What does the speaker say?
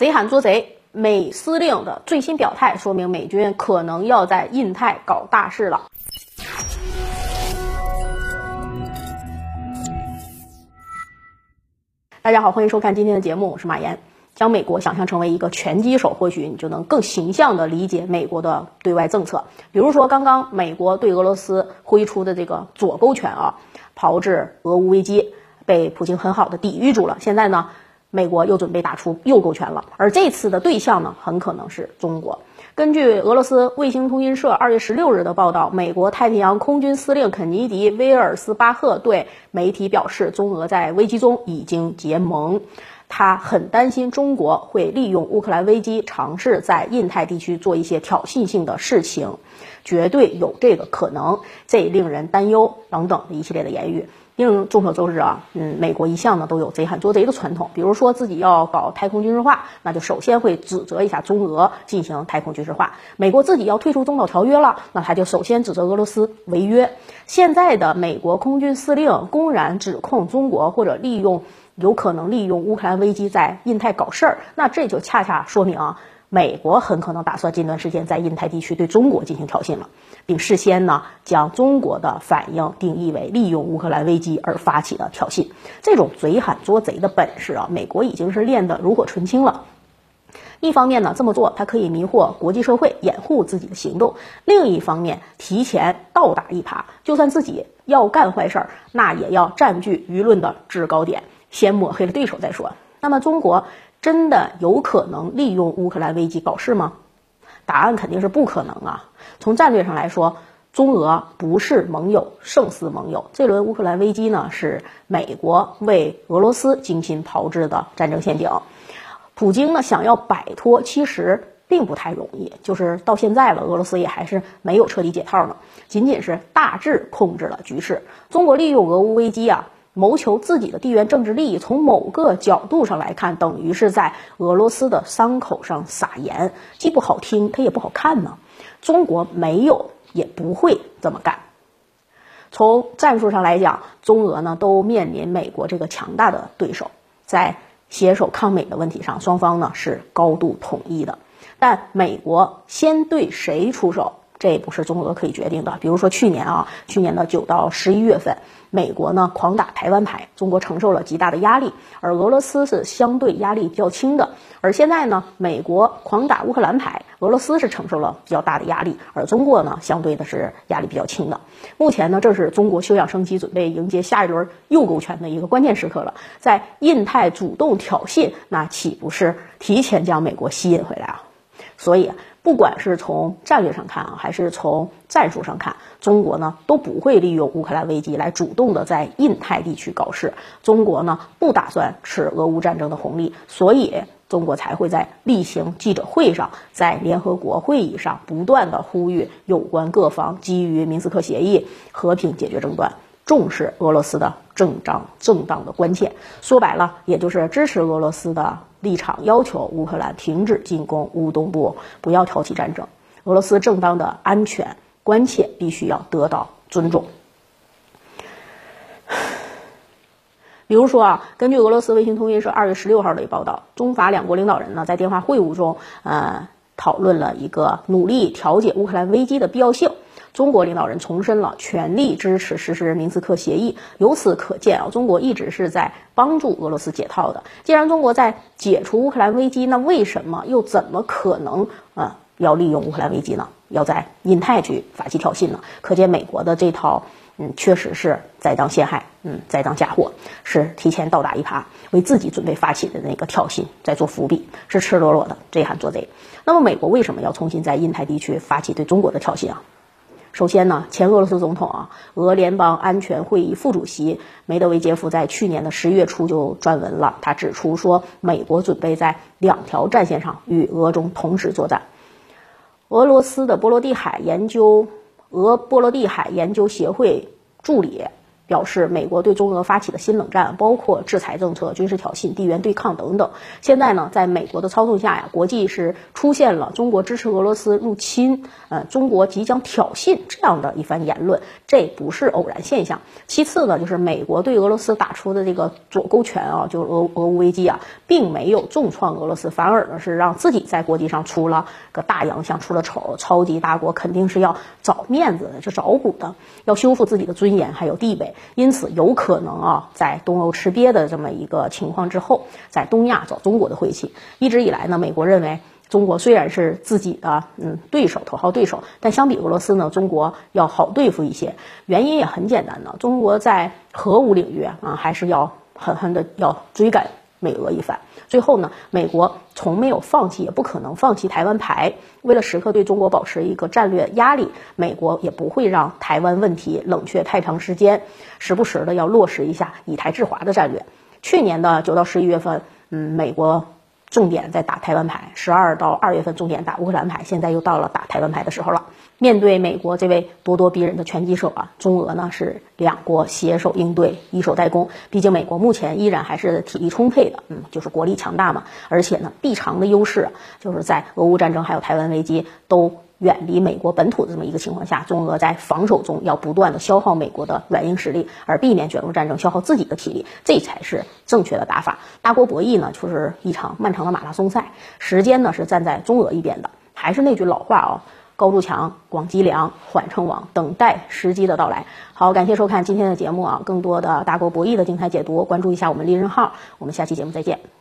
贼喊捉贼，美司令的最新表态说明美军可能要在印太搞大事了。大家好，欢迎收看今天的节目，我是马岩。将美国想象成为一个拳击手，或许你就能更形象地理解美国的对外政策。比如说，刚刚美国对俄罗斯挥出的这个左勾拳啊，炮制俄乌危机，被普京很好的抵御住了。现在呢？美国又准备打出右勾拳了，而这次的对象呢，很可能是中国。根据俄罗斯卫星通讯社二月十六日的报道，美国太平洋空军司令肯尼迪·威尔斯巴赫对媒体表示，中俄在危机中已经结盟，他很担心中国会利用乌克兰危机，尝试在印太地区做一些挑衅性的事情，绝对有这个可能，这令人担忧等等一系列的言语。令众所周知啊，嗯，美国一向呢都有贼喊捉贼的传统，比如说自己要搞太空军事化，那就首先会指责一下中俄进行太空军事化；美国自己要退出中导条约了，那他就首先指责俄罗斯违约。现在的美国空军司令公然指控中国或者利用有可能利用乌克兰危机在印太搞事儿，那这就恰恰说明啊。美国很可能打算近段时间在印太地区对中国进行挑衅了，并事先呢将中国的反应定义为利用乌克兰危机而发起的挑衅。这种贼喊捉贼的本事啊，美国已经是练得炉火纯青了。一方面呢，这么做它可以迷惑国际社会，掩护自己的行动；另一方面，提前倒打一耙，就算自己要干坏事儿，那也要占据舆论的制高点，先抹黑了对手再说。那么中国。真的有可能利用乌克兰危机搞事吗？答案肯定是不可能啊！从战略上来说，中俄不是盟友，胜似盟友。这轮乌克兰危机呢，是美国为俄罗斯精心炮制的战争陷阱。普京呢，想要摆脱，其实并不太容易。就是到现在了，俄罗斯也还是没有彻底解套呢，仅仅是大致控制了局势。中国利用俄乌危机啊。谋求自己的地缘政治利益，从某个角度上来看，等于是在俄罗斯的伤口上撒盐，既不好听，它也不好看呢。中国没有，也不会这么干。从战术上来讲，中俄呢都面临美国这个强大的对手，在携手抗美的问题上，双方呢是高度统一的。但美国先对谁出手？这也不是中俄可以决定的。比如说去年啊，去年的九到十一月份，美国呢狂打台湾牌，中国承受了极大的压力，而俄罗斯是相对压力较轻的。而现在呢，美国狂打乌克兰牌，俄罗斯是承受了比较大的压力，而中国呢相对的是压力比较轻的。目前呢，正是中国休养生息，准备迎接下一轮右勾拳的一个关键时刻了。在印太主动挑衅，那岂不是提前将美国吸引回来啊？所以。不管是从战略上看啊，还是从战术上看，中国呢都不会利用乌克兰危机来主动的在印太地区搞事。中国呢不打算吃俄乌战争的红利，所以中国才会在例行记者会上，在联合国会议上不断的呼吁有关各方基于明斯克协议和平解决争端。重视俄罗斯的正当正当的关切，说白了，也就是支持俄罗斯的立场，要求乌克兰停止进攻乌东部，不要挑起战争。俄罗斯正当的安全关切必须要得到尊重。比如说啊，根据俄罗斯卫星通讯社二月十六号的报道，中法两国领导人呢在电话会晤中，呃，讨论了一个努力调解乌克兰危机的必要性。中国领导人重申了全力支持实施明斯克协议。由此可见啊，中国一直是在帮助俄罗斯解套的。既然中国在解除乌克兰危机，那为什么又怎么可能啊要利用乌克兰危机呢？要在印太去发起挑衅呢？可见美国的这套嗯，确实是栽赃陷害，嗯，栽赃嫁祸，是提前倒打一耙，为自己准备发起的那个挑衅在做伏笔，是赤裸裸的贼喊捉贼。那么，美国为什么要重新在印太地区发起对中国的挑衅啊？首先呢，前俄罗斯总统啊，俄联邦安全会议副主席梅德韦杰夫在去年的十月初就撰文了。他指出说，美国准备在两条战线上与俄中同时作战。俄罗斯的波罗的海研究俄波罗的海研究协会助理表示，美国对中俄发起的新冷战，包括制裁政策、军事挑衅、地缘对抗等等，现在呢，在美国的操纵下呀，国际是出现了中国支持俄罗斯入侵，呃，中国即将挑衅这样的一番言论，这不是偶然现象。其次呢，就是美国对俄罗斯打出的这个左勾拳啊，就俄俄乌危机啊，并没有重创俄罗斯，反而呢是让自己在国际上出了个大洋相，出了丑。超级大国肯定是要找面子的，是找补的，要修复自己的尊严还有地位。因此，有可能啊，在东欧吃瘪的这么一个情况之后，在东亚找中国的晦气。一直以来呢，美国认为中国虽然是自己的嗯对手，头号对手，但相比俄罗斯呢，中国要好对付一些。原因也很简单呢，中国在核武领域啊，还是要狠狠的要追赶美俄一番。最后呢，美国从没有放弃，也不可能放弃台湾牌。为了时刻对中国保持一个战略压力，美国也不会让台湾问题冷却太长时间，时不时的要落实一下以台制华的战略。去年的九到十一月份，嗯，美国。重点在打台湾牌，十二到二月份重点打乌克兰牌，现在又到了打台湾牌的时候了。面对美国这位咄咄逼人的拳击手啊，中俄呢是两国携手应对，以守代攻。毕竟美国目前依然还是体力充沛的，嗯，就是国力强大嘛。而且呢，臂长的优势就是在俄乌战争还有台湾危机都。远离美国本土的这么一个情况下，中俄在防守中要不断的消耗美国的软硬实力，而避免卷入战争消耗自己的体力，这才是正确的打法。大国博弈呢，就是一场漫长的马拉松赛，时间呢是站在中俄一边的。还是那句老话啊，高筑墙，广积粮，缓称王，等待时机的到来。好，感谢收看今天的节目啊，更多的大国博弈的精彩解读，关注一下我们利刃号，我们下期节目再见。